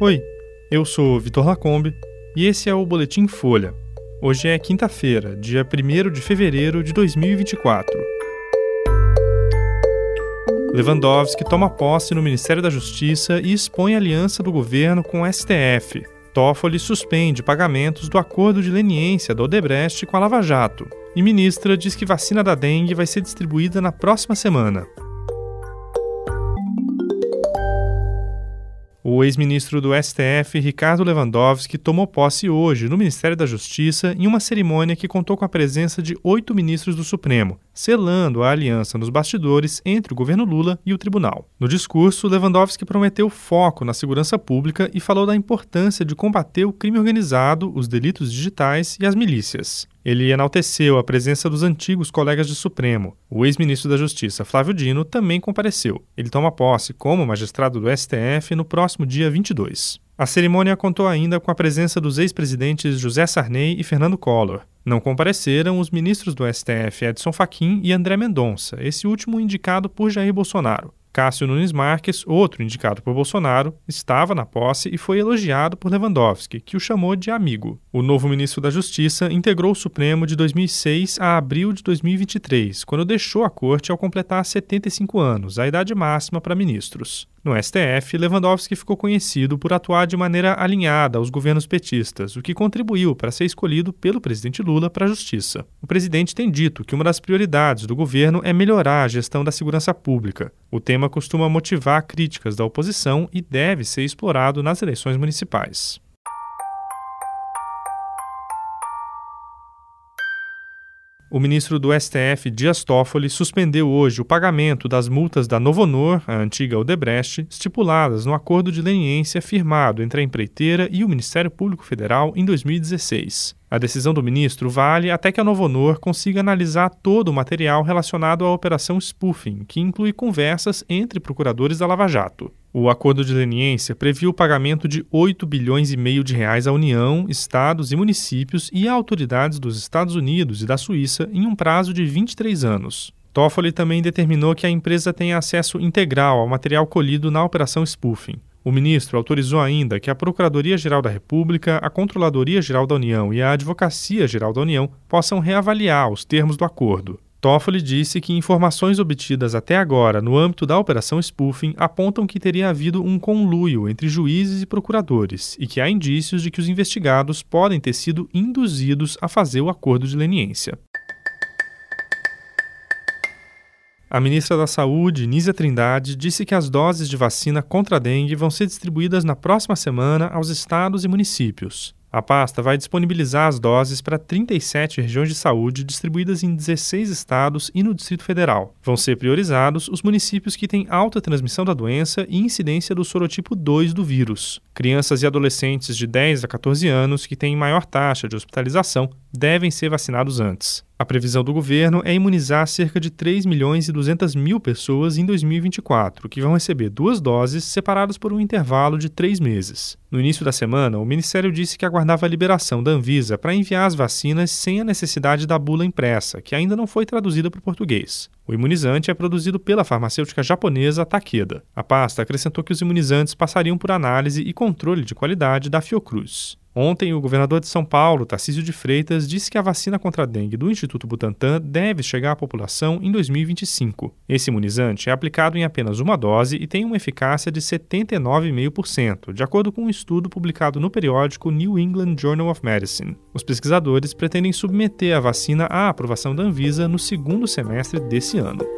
Oi, eu sou Vitor Lacombe e esse é o Boletim Folha. Hoje é quinta-feira, dia 1 de fevereiro de 2024. Lewandowski toma posse no Ministério da Justiça e expõe aliança do governo com o STF. Toffoli suspende pagamentos do acordo de leniência da Odebrecht com a Lava Jato. E ministra diz que vacina da dengue vai ser distribuída na próxima semana. O ex-ministro do STF, Ricardo Lewandowski, tomou posse hoje no Ministério da Justiça em uma cerimônia que contou com a presença de oito ministros do Supremo, selando a aliança nos bastidores entre o governo Lula e o tribunal. No discurso, Lewandowski prometeu foco na segurança pública e falou da importância de combater o crime organizado, os delitos digitais e as milícias. Ele enalteceu a presença dos antigos colegas de Supremo. O ex-ministro da Justiça, Flávio Dino, também compareceu. Ele toma posse como magistrado do STF no próximo dia 22. A cerimônia contou ainda com a presença dos ex-presidentes José Sarney e Fernando Collor. Não compareceram os ministros do STF Edson Fachin e André Mendonça, esse último indicado por Jair Bolsonaro. Cássio Nunes Marques, outro indicado por Bolsonaro, estava na posse e foi elogiado por Lewandowski, que o chamou de amigo. O novo ministro da Justiça integrou o Supremo de 2006 a abril de 2023, quando deixou a corte ao completar 75 anos, a idade máxima para ministros. No STF, Lewandowski ficou conhecido por atuar de maneira alinhada aos governos petistas, o que contribuiu para ser escolhido pelo presidente Lula para a Justiça. O presidente tem dito que uma das prioridades do governo é melhorar a gestão da segurança pública. O tema costuma motivar críticas da oposição e deve ser explorado nas eleições municipais. O ministro do STF, Dias Toffoli, suspendeu hoje o pagamento das multas da Novonor, a antiga Odebrecht, estipuladas no acordo de leniência firmado entre a empreiteira e o Ministério Público Federal em 2016. A decisão do ministro vale até que a Novonor consiga analisar todo o material relacionado à operação spoofing, que inclui conversas entre procuradores da Lava Jato. O acordo de leniência previu o pagamento de 8 bilhões e meio de reais à União, estados e municípios e a autoridades dos Estados Unidos e da Suíça em um prazo de 23 anos. Toffoli também determinou que a empresa tenha acesso integral ao material colhido na operação spoofing. O ministro autorizou ainda que a Procuradoria-Geral da República, a Controladoria-Geral da União e a Advocacia-Geral da União possam reavaliar os termos do acordo. Toffoli disse que informações obtidas até agora no âmbito da operação spoofing apontam que teria havido um conluio entre juízes e procuradores e que há indícios de que os investigados podem ter sido induzidos a fazer o acordo de leniência. A ministra da Saúde, Nízia Trindade, disse que as doses de vacina contra a dengue vão ser distribuídas na próxima semana aos estados e municípios. A pasta vai disponibilizar as doses para 37 regiões de saúde distribuídas em 16 estados e no Distrito Federal. Vão ser priorizados os municípios que têm alta transmissão da doença e incidência do sorotipo 2 do vírus. Crianças e adolescentes de 10 a 14 anos que têm maior taxa de hospitalização devem ser vacinados antes. A previsão do governo é imunizar cerca de 3 milhões e 200 mil pessoas em 2024, que vão receber duas doses separadas por um intervalo de três meses. No início da semana, o Ministério disse que aguardava a liberação da Anvisa para enviar as vacinas sem a necessidade da bula impressa, que ainda não foi traduzida para o português. O imunizante é produzido pela farmacêutica japonesa Takeda. A pasta acrescentou que os imunizantes passariam por análise e controle de qualidade da Fiocruz. Ontem, o governador de São Paulo, Tarcísio de Freitas, disse que a vacina contra a dengue do Instituto Butantan deve chegar à população em 2025. Esse imunizante é aplicado em apenas uma dose e tem uma eficácia de 79,5%, de acordo com um estudo publicado no periódico New England Journal of Medicine. Os pesquisadores pretendem submeter a vacina à aprovação da Anvisa no segundo semestre desse ano.